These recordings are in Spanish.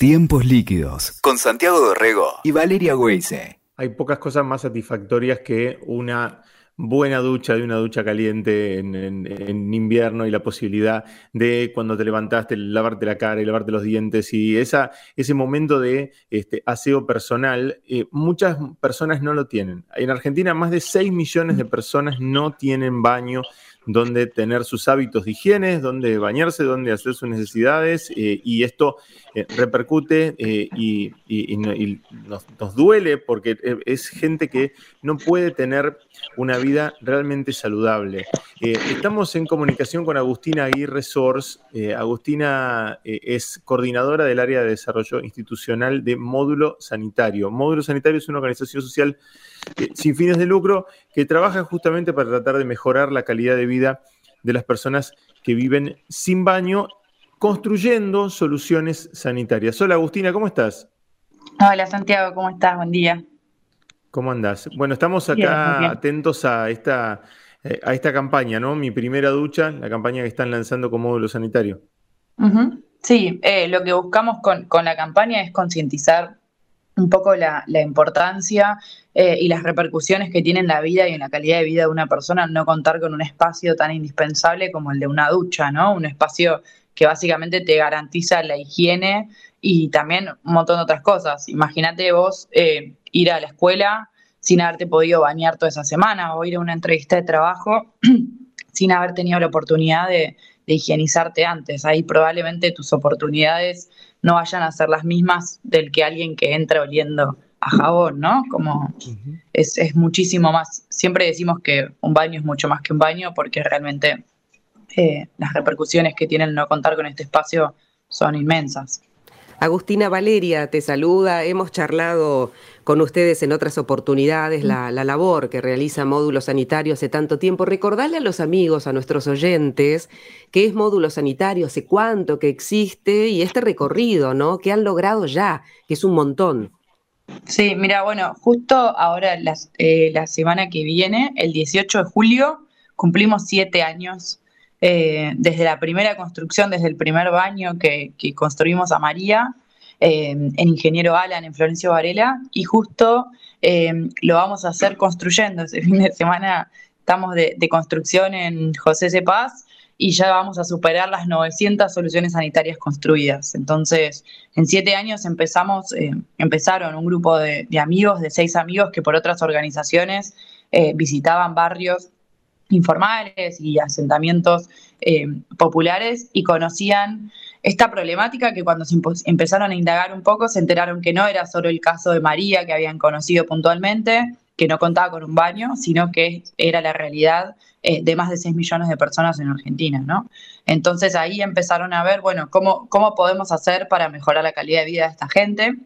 Tiempos líquidos con Santiago Dorrego y Valeria Weise. Hay pocas cosas más satisfactorias que una buena ducha de una ducha caliente en, invierno y la posibilidad de cuando te levantaste lavarte la cara y lavarte los dientes y esa, ese momento de este, aseo personal, eh, muchas personas no lo tienen. En Argentina más de 6 millones de personas no tienen baño donde tener sus hábitos de higiene, donde bañarse, donde hacer sus necesidades, eh, y esto eh, repercute eh, y, nos, duele porque es gente que no puede tener una vida realmente saludable. estamos en comunicación con Agustina Aguirre Sors. Agustina es coordinadora del área de desarrollo institucional de Módulo Sanitario. Módulo Sanitario es una organización social sin fines de lucro que trabaja justamente para tratar de mejorar la calidad de vida de las personas que viven sin baño, construyendo soluciones sanitarias. Hola Agustina, ¿cómo estás? Hola Santiago, ¿cómo estás? Buen día. ¿Cómo andás? Bueno, estamos acá atentos a esta, eh, a esta campaña, ¿no? Mi primera ducha, la campaña que están lanzando con módulo sanitario. Sí, eh, lo que buscamos con, con la campaña es concientizar un poco la, importancia eh, y las repercusiones que tiene en la vida y en la calidad de vida de una persona no contar con un espacio tan indispensable como el de una ducha, ¿no? Un espacio que básicamente te garantiza la higiene y también un montón de otras cosas. Imagínate vos eh, ir a la escuela sin haberte podido bañar toda esa semana o ir a una entrevista de trabajo sin haber tenido la oportunidad de, de higienizarte antes. Ahí probablemente tus oportunidades no vayan a ser las mismas del que alguien que entra oliendo a jabón, ¿no? Como es, muchísimo más. Siempre decimos que un baño es mucho más que un baño porque realmente eh, las repercusiones que tienen no contar con este espacio son inmensas. Agustina Valeria te saluda. Hemos charlado con ustedes en otras oportunidades la, labor que realiza Módulo Sanitario hace tanto tiempo. Recordarle a los amigos, a nuestros oyentes, qué es Módulo Sanitario, hace cuánto que existe y este recorrido, ¿no? Que han logrado ya, que es un montón. Sí, mira, bueno, justo ahora eh, la semana que viene, el 18 de julio, cumplimos siete años eh, desde la primera construcción, desde el primer baño que, construimos a María, eh, en Ingeniero Alan, en Florencio Varela, y justo lo vamos a hacer construyendo. Ese fin de semana estamos de, construcción en José C. Paz y ya vamos a superar las 900 soluciones sanitarias construidas. Entonces, en siete años empezamos, empezaron un grupo de, amigos, de seis amigos que por otras organizaciones visitaban barrios informales y asentamientos eh, populares y conocían esta problemática que cuando se empezaron a indagar un poco se enteraron que no era solo el caso de María que habían conocido puntualmente, que no contaba con un baño, sino que era la realidad eh, de más de 6 millones de personas en Argentina, ¿no? Entonces ahí empezaron a ver, bueno, cómo, cómo podemos hacer para mejorar la calidad de vida de esta gente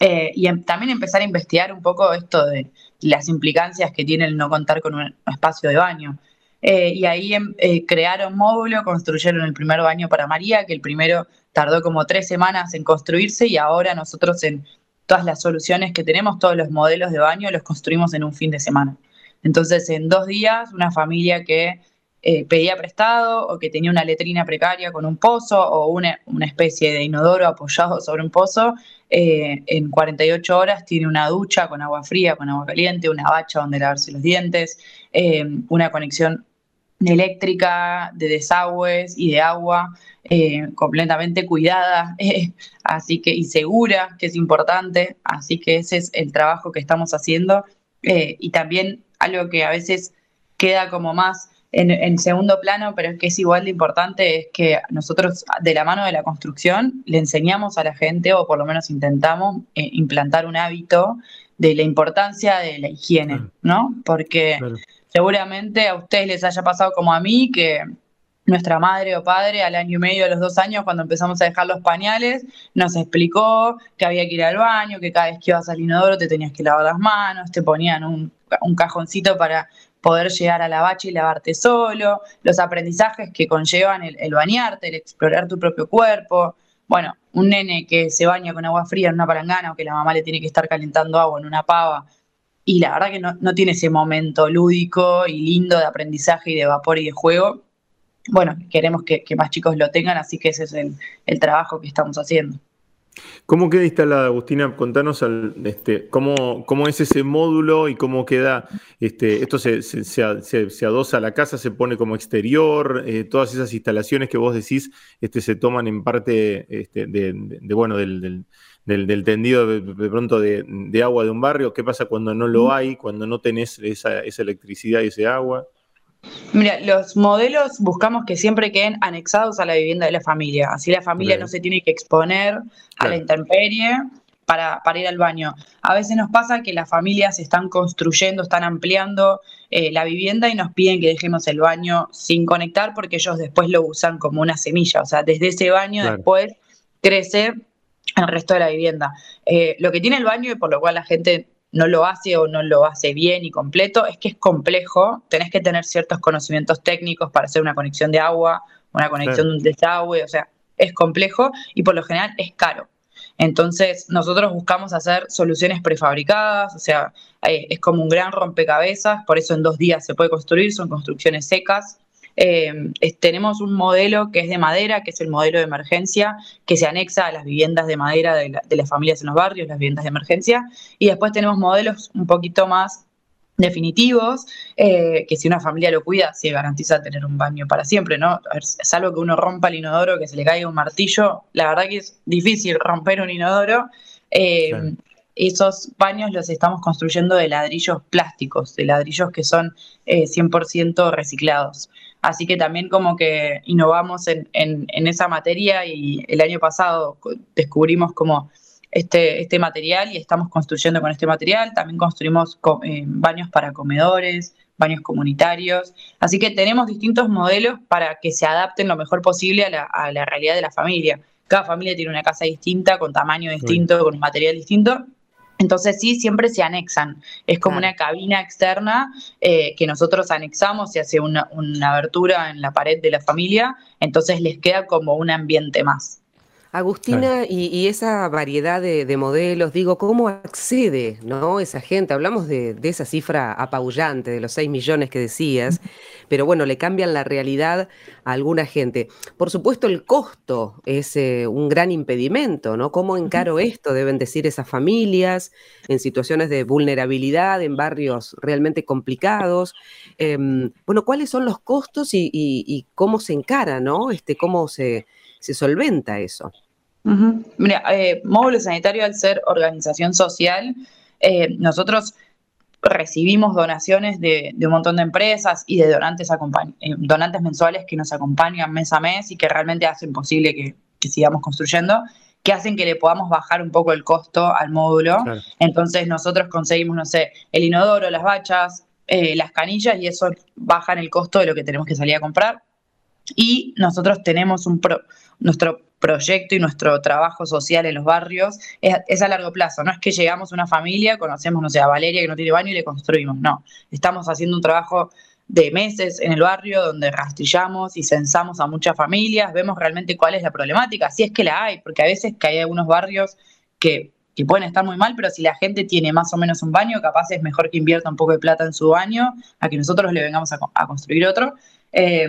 eh, y em, también empezar a investigar un poco esto de las implicancias que tiene el no contar con un espacio de baño. Eh, y ahí em, crearon módulo, construyeron el primer baño para María, que el primero tardó como tres semanas en construirse y ahora nosotros en todas las soluciones que tenemos, todos los modelos de baño, los construimos en un fin de semana. Entonces, en dos días, una familia que eh, pedía prestado o que tenía una letrina precaria con un pozo o una, especie de inodoro apoyado sobre un pozo, eh, en 48 horas tiene una ducha con agua fría, con agua caliente, una bacha donde lavarse los dientes, eh, una conexión eléctrica, de desagües y de agua completamente cuidada, así que y segura, que es importante, así que ese es el trabajo que estamos haciendo. Y también algo que a veces queda como más en, segundo plano, pero es que es igual de importante, es que nosotros de la mano de la construcción le enseñamos a la gente, o por lo menos intentamos eh, implantar un hábito de la importancia de la higiene, ¿no? Porque seguramente a ustedes les haya pasado como a mí, que nuestra madre o padre al año y medio, a los dos años, cuando empezamos a dejar los pañales, nos explicó que había que ir al baño, que cada vez que ibas al inodoro te tenías que lavar las manos, te ponían un, un cajoncito para poder llegar a la y lavarte solo, los aprendizajes que conllevan el, bañarte, el explorar tu propio cuerpo. Bueno, un nene que se baña con agua fría en una palangana o que la mamá le tiene que estar calentando agua en una pava y la verdad que no, tiene ese momento lúdico y lindo de aprendizaje y de vapor y de juego. Bueno, queremos que, más chicos lo tengan, así que ese es el trabajo que estamos haciendo. ¿Cómo queda instalada, Agustina? Contanos este, cómo, cómo, es ese módulo y cómo queda. Este, esto se, se, adosa a la casa, se pone como exterior, eh, todas esas instalaciones que vos decís este, se toman en parte este, de, bueno, del, tendido de, pronto de, agua de un barrio. ¿Qué pasa cuando no lo hay, cuando no tenés esa, esa electricidad y ese agua? Mira, los modelos buscamos que siempre queden anexados a la vivienda de la familia, así la familia no se tiene que exponer a la intemperie para, ir al baño. A veces nos pasa que las familias están construyendo, están ampliando eh, la vivienda y nos piden que dejemos el baño sin conectar porque ellos después lo usan como una semilla, o sea, desde ese baño después crece el resto de la vivienda. Eh, lo que tiene el baño y por lo cual la gente no lo hace o no lo hace bien y completo, es que es complejo, tenés que tener ciertos conocimientos técnicos para hacer una conexión de agua, una conexión de un desagüe, o sea, es complejo y por lo general es caro. Entonces, nosotros buscamos hacer soluciones prefabricadas, o sea, eh, es como un gran rompecabezas, por eso en dos días se puede construir, son construcciones secas, eh, tenemos un modelo que es de madera, que es el modelo de emergencia, que se anexa a las viviendas de madera de, las familias en los barrios, las viviendas de emergencia. Y después tenemos modelos un poquito más definitivos, eh, que si una familia lo cuida, se garantiza tener un baño para siempre, ¿no? salvo que uno rompa el inodoro, que se le caiga un martillo, la verdad que es difícil romper un inodoro. Eh, esos baños los estamos construyendo de ladrillos plásticos, de ladrillos que son 100% reciclados. Así que también como que innovamos en, esa materia y el año pasado descubrimos como este, este material y estamos construyendo con este material. También construimos eh, baños para comedores, baños comunitarios. Así que tenemos distintos modelos para que se adapten lo mejor posible a la, a la realidad de la familia. Cada familia tiene una casa distinta, con tamaño distinto, con un material distinto. Entonces sí, siempre se anexan. Es como una cabina externa eh, que nosotros anexamos, se hace una, una abertura en la pared de la familia, entonces les queda como un ambiente más. Agustina, y, esa variedad de, modelos, digo, ¿cómo accede ¿no? esa gente? Hablamos de, esa cifra apabullante, de los 6 millones que decías, pero bueno, le cambian la realidad a alguna gente. Por supuesto, el costo es eh, un gran impedimento, ¿no? ¿Cómo encaro esto? Deben decir esas familias en situaciones de vulnerabilidad, en barrios realmente complicados. Em, bueno, ¿cuáles son los costos y, cómo se encara, ¿no? Este, ¿Cómo se se solventa eso. Mira, eh, Módulo Sanitario al ser organización social, eh, nosotros recibimos donaciones de, un montón de empresas y de donantes, eh, donantes mensuales que nos acompañan mes a mes y que realmente hacen posible que, sigamos construyendo, que hacen que le podamos bajar un poco el costo al módulo. Entonces nosotros conseguimos, no sé, el inodoro, las bachas, las canillas y eso baja en el costo de lo que tenemos que salir a comprar. Y nosotros tenemos un nuestro proyecto y nuestro trabajo social en los barrios es, a largo plazo. No es que llegamos a una familia, conocemos, no sé, a Valeria que no tiene baño y le construimos. No, estamos haciendo un trabajo de meses en el barrio donde rastrillamos y censamos a muchas familias, vemos realmente cuál es la problemática, si es que la hay, porque a veces que hay algunos barrios que, pueden estar muy mal, pero si la gente tiene más o menos un baño, capaz es mejor que invierta un poco de plata en su baño a que nosotros le vengamos a, construir otro. Eh,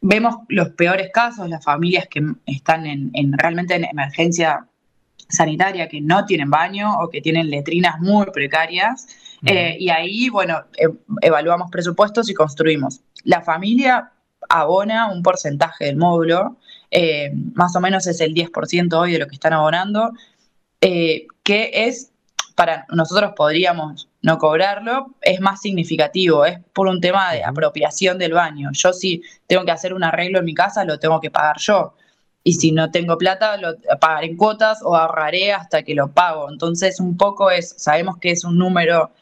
vemos los peores casos, las familias que están en, realmente en emergencia sanitaria, que no tienen baño o que tienen letrinas muy precarias. Eh, y ahí, bueno, e, evaluamos presupuestos y construimos. La familia abona un porcentaje del módulo, eh, más o menos es el 10% hoy de lo que están abonando, eh, que es, para nosotros podríamos no cobrarlo, es más significativo, es por un tema de apropiación del baño. Yo si tengo que hacer un arreglo en mi casa, lo tengo que pagar yo. Y si no tengo plata, lo pagaré en cuotas o ahorraré hasta que lo pago. Entonces, un poco es, sabemos que es un número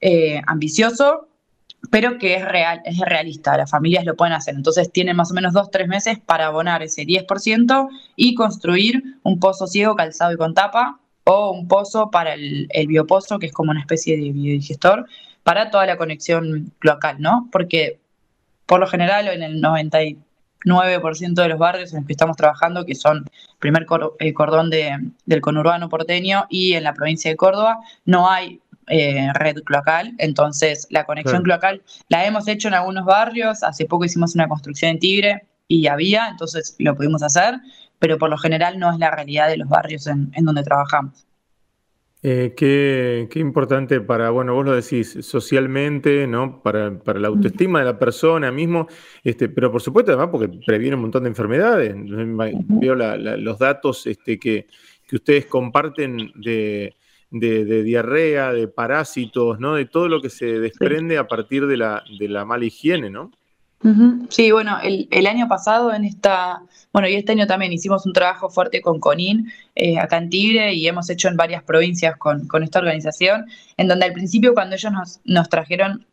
eh, ambicioso, pero que es real, es realista, las familias lo pueden hacer. Entonces tienen más o menos dos, tres meses para abonar ese 10% y construir un pozo ciego calzado y con tapa o un pozo para el, biopozo, que es como una especie de biodigestor, para toda la conexión local, ¿no? Porque por lo general en el 99% de los barrios en los que estamos trabajando, que son el primer cordón del conurbano porteño y en la provincia de Córdoba, no hay eh, red cloacal, entonces la conexión cloacal la hemos hecho en algunos barrios, hace poco hicimos una construcción en Tigre y había, entonces lo pudimos hacer, pero por lo general no es la realidad de los barrios en, donde trabajamos. Eh, qué, importante para, bueno, vos lo decís, socialmente, ¿no? Para, la autoestima de la persona mismo, este, pero por supuesto además porque previene un montón de enfermedades. Veo los datos este, que, que ustedes comparten de, de, diarrea, de parásitos, ¿no? De todo lo que se desprende a partir de la, de la mala higiene, ¿no? Sí, bueno, el, año pasado en esta, bueno, y este año también hicimos un trabajo fuerte con CONIN eh, acá en Tigre y hemos hecho en varias provincias con, esta organización, en donde al principio cuando ellos nos, nos trajeron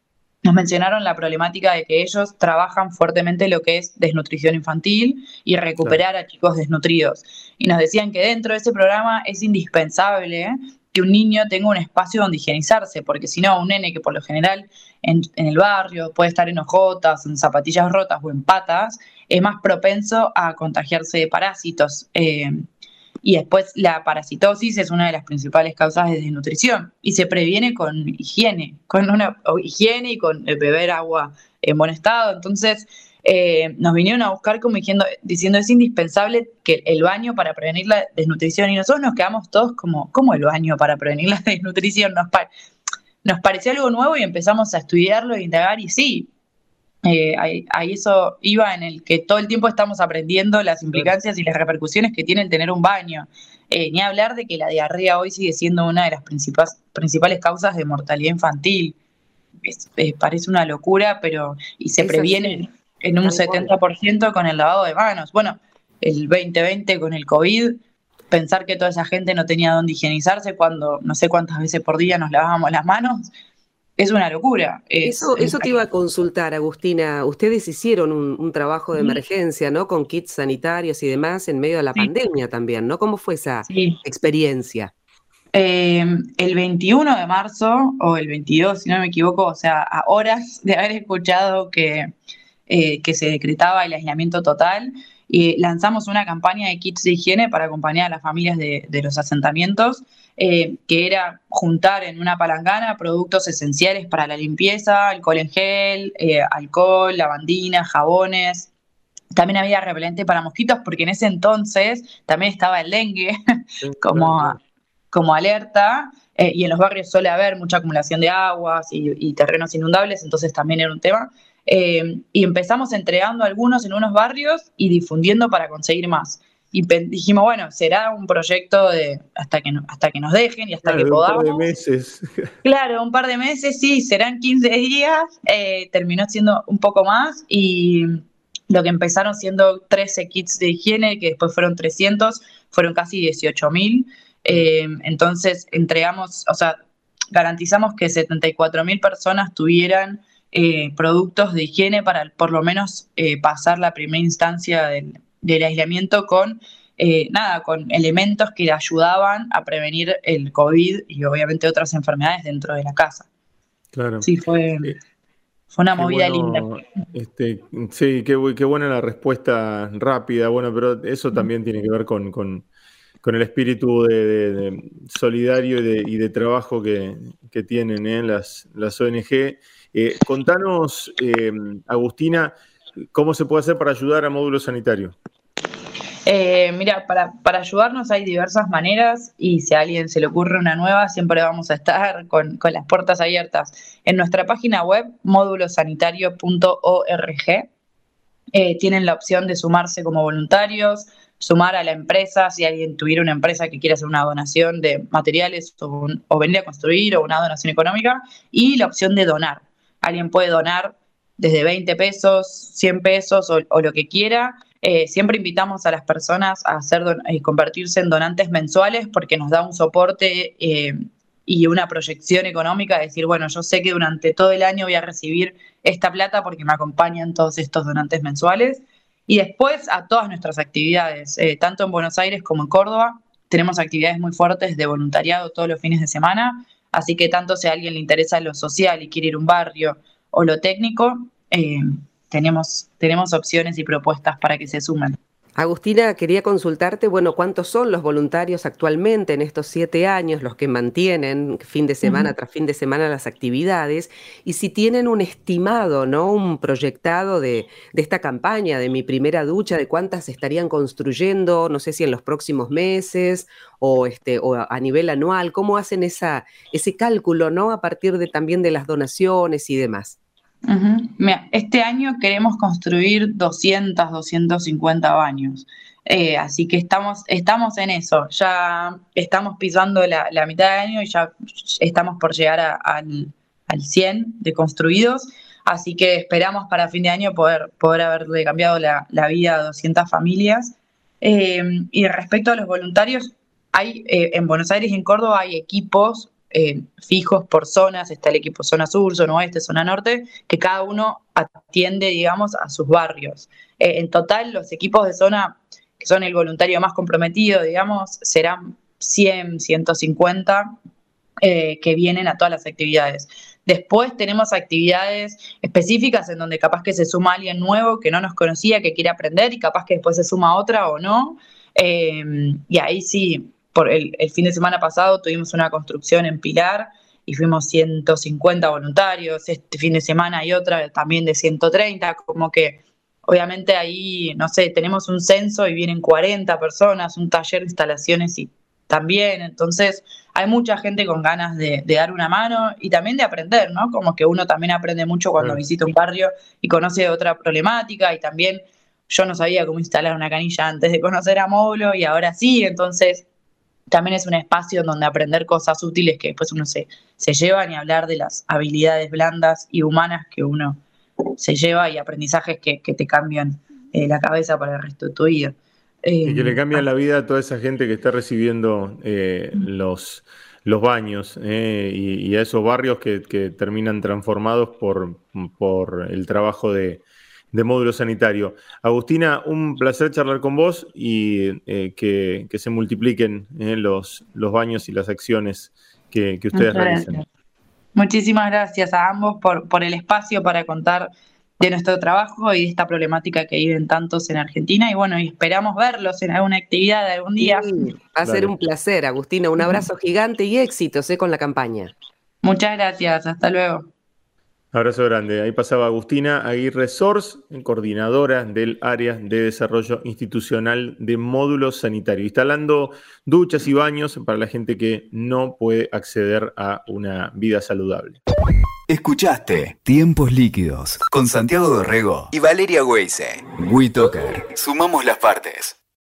nos mencionaron la problemática de que ellos trabajan fuertemente lo que es desnutrición infantil y recuperar a chicos desnutridos. Y nos decían que dentro de ese programa es indispensable que un niño tenga un espacio donde higienizarse, porque si no, un nene que por lo general en, el barrio puede estar en ojotas, en zapatillas rotas o en patas, es más propenso a contagiarse de parásitos. Eh, y después la parasitosis es una de las principales causas de desnutrición y se previene con higiene, con una higiene y con beber agua en buen estado. Entonces, eh, nos vinieron a buscar como diciendo, diciendo es indispensable que el baño para prevenir la desnutrición y nosotros nos quedamos todos como, ¿cómo el baño para prevenir la desnutrición? Nos, nos pareció algo nuevo y empezamos a estudiarlo e indagar y sí, eh, ahí, eso iba en el que todo el tiempo estamos aprendiendo las implicancias y las repercusiones que tiene el tener un baño. Eh, ni hablar de que la diarrea hoy sigue siendo una de las principales, principales causas de mortalidad infantil. parece una locura, pero y se previene en un 70% con el lavado de manos. Bueno, el 2020 con el COVID, pensar que toda esa gente no tenía dónde higienizarse cuando no sé cuántas veces por día nos lavábamos las manos, es una locura. eso, eso te iba a consultar, Agustina. Ustedes hicieron un, trabajo de emergencia, ¿no? Con kits sanitarios y demás en medio de la pandemia también, ¿no? ¿Cómo fue esa experiencia? Eh, el 21 de marzo, o el 22, si no me equivoco, o sea, a horas de haber escuchado que eh, que se decretaba el aislamiento total. Y lanzamos una campaña de kits de higiene para acompañar a las familias de, los asentamientos, eh, que era juntar en una palangana productos esenciales para la limpieza, alcohol en gel, eh, alcohol, lavandina, jabones. También había repelente para mosquitos, porque en ese entonces también estaba el dengue como, como alerta. y en los barrios suele haber mucha acumulación de aguas y terrenos inundables, entonces también era un tema. Eh, y empezamos entregando algunos en unos barrios y difundiendo para conseguir más. Y dijimos, bueno, será un proyecto de hasta que, hasta que nos dejen y hasta que podamos. Un par de meses. Claro, un par de meses, sí, serán 15 días. Eh, terminó siendo un poco más y lo que empezaron siendo 13 kits de higiene, que después fueron 300, fueron casi 18 mil. Eh, entonces entregamos, o sea, garantizamos que 74 mil personas tuvieran eh, productos de higiene para por lo menos eh, pasar la primera instancia del, aislamiento con eh, nada, con elementos que ayudaban a prevenir el COVID y obviamente otras enfermedades dentro de la casa. Claro. Sí, fue, fue una movida linda. Este, sí, qué, qué, buena la respuesta rápida, bueno, pero eso también tiene que ver con, con, el espíritu de, solidario y de, trabajo que, tienen las, las ONG. Eh, contanos, eh, Agustina, cómo se puede hacer para ayudar a módulo sanitario. Eh, mira, para, ayudarnos hay diversas maneras y si a alguien se le ocurre una nueva, siempre vamos a estar con, las puertas abiertas. En nuestra página web, módulosanitario.org, tienen la opción de sumarse como voluntarios, sumar a la empresa, si alguien tuviera una empresa que quiera hacer una donación de materiales o, o venir a construir o una donación económica, y la opción de donar. Alguien puede donar desde 20 pesos, 100 pesos o, lo que quiera. Eh, siempre invitamos a las personas a hacer y convertirse en donantes mensuales porque nos da un soporte eh, y una proyección económica, decir, bueno, yo sé que durante todo el año voy a recibir esta plata porque me acompañan todos estos donantes mensuales. Y después a todas nuestras actividades, eh, tanto en Buenos Aires como en Córdoba, tenemos actividades muy fuertes de voluntariado todos los fines de semana. Así que tanto si a alguien le interesa lo social y quiere ir a un barrio o lo técnico, eh, tenemos, tenemos opciones y propuestas para que se sumen. Agustina, quería consultarte, bueno, ¿cuántos son los voluntarios actualmente en estos siete años, los que mantienen fin de semana tras fin de semana las actividades? Y si tienen un estimado, ¿no? Un proyectado de, esta campaña, de mi primera ducha, de cuántas estarían construyendo, no sé si en los próximos meses o, este, o a nivel anual, ¿cómo hacen esa, ese cálculo, ¿no? A partir de, también de las donaciones y demás este año queremos construir 200, 250 baños. Eh, así que estamos, estamos en eso. Ya estamos pisando la, mitad de año y ya estamos por llegar al, 100 de construidos. Así que esperamos para fin de año poder, poder haberle cambiado la, vida a 200 familias. Eh, y respecto a los voluntarios, hay eh, en Buenos Aires y en Córdoba hay equipos eh, fijos por zonas, está el equipo zona sur, zona oeste, zona norte, que cada uno atiende, digamos, a sus barrios. Eh, en total, los equipos de zona, que son el voluntario más comprometido, digamos, serán 100, 150 eh, que vienen a todas las actividades. Después tenemos actividades específicas en donde capaz que se suma alguien nuevo que no nos conocía, que quiere aprender y capaz que después se suma otra o no. y ahí sí, el, fin de semana pasado tuvimos una construcción en Pilar y fuimos 150 voluntarios, este fin de semana hay otra también de 130, como que obviamente ahí, no sé, tenemos un censo y vienen 40 personas, un taller de instalaciones y también, entonces hay mucha gente con ganas de, dar una mano y también de aprender, ¿no? Como que uno también aprende mucho cuando visita un barrio y conoce otra problemática y también yo no sabía cómo instalar una canilla antes de conocer a Módulo y ahora sí, entonces también es un espacio donde aprender cosas útiles que después uno se, se lleva y hablar de las habilidades blandas y humanas que uno se lleva y aprendizajes que, te cambian eh, la cabeza para el resto de tu vida. y que le cambian la vida a toda esa gente que está recibiendo eh, los, los baños eh, y, a esos barrios que, que terminan transformados por, por el trabajo de, de módulo sanitario. Agustina, un placer charlar con vos y eh, que, se multipliquen eh, los, los baños y las acciones que, ustedes realizan. Muchísimas gracias a ambos por, por el espacio para contar de nuestro trabajo y de esta problemática que viven tantos en Argentina. Y bueno, esperamos verlos en alguna actividad algún día. va a ser un placer, Agustina. Un abrazo gigante y éxitos eh, con la campaña. Muchas gracias. Hasta luego. Abrazo grande. Ahí pasaba Agustina Aguirre Sors, coordinadora del área de desarrollo institucional de módulos sanitarios, instalando duchas y baños para la gente que no puede acceder a una vida saludable. Escuchaste Tiempos Líquidos con Santiago Dorrego y Valeria Weise. WeToker. Sumamos las partes.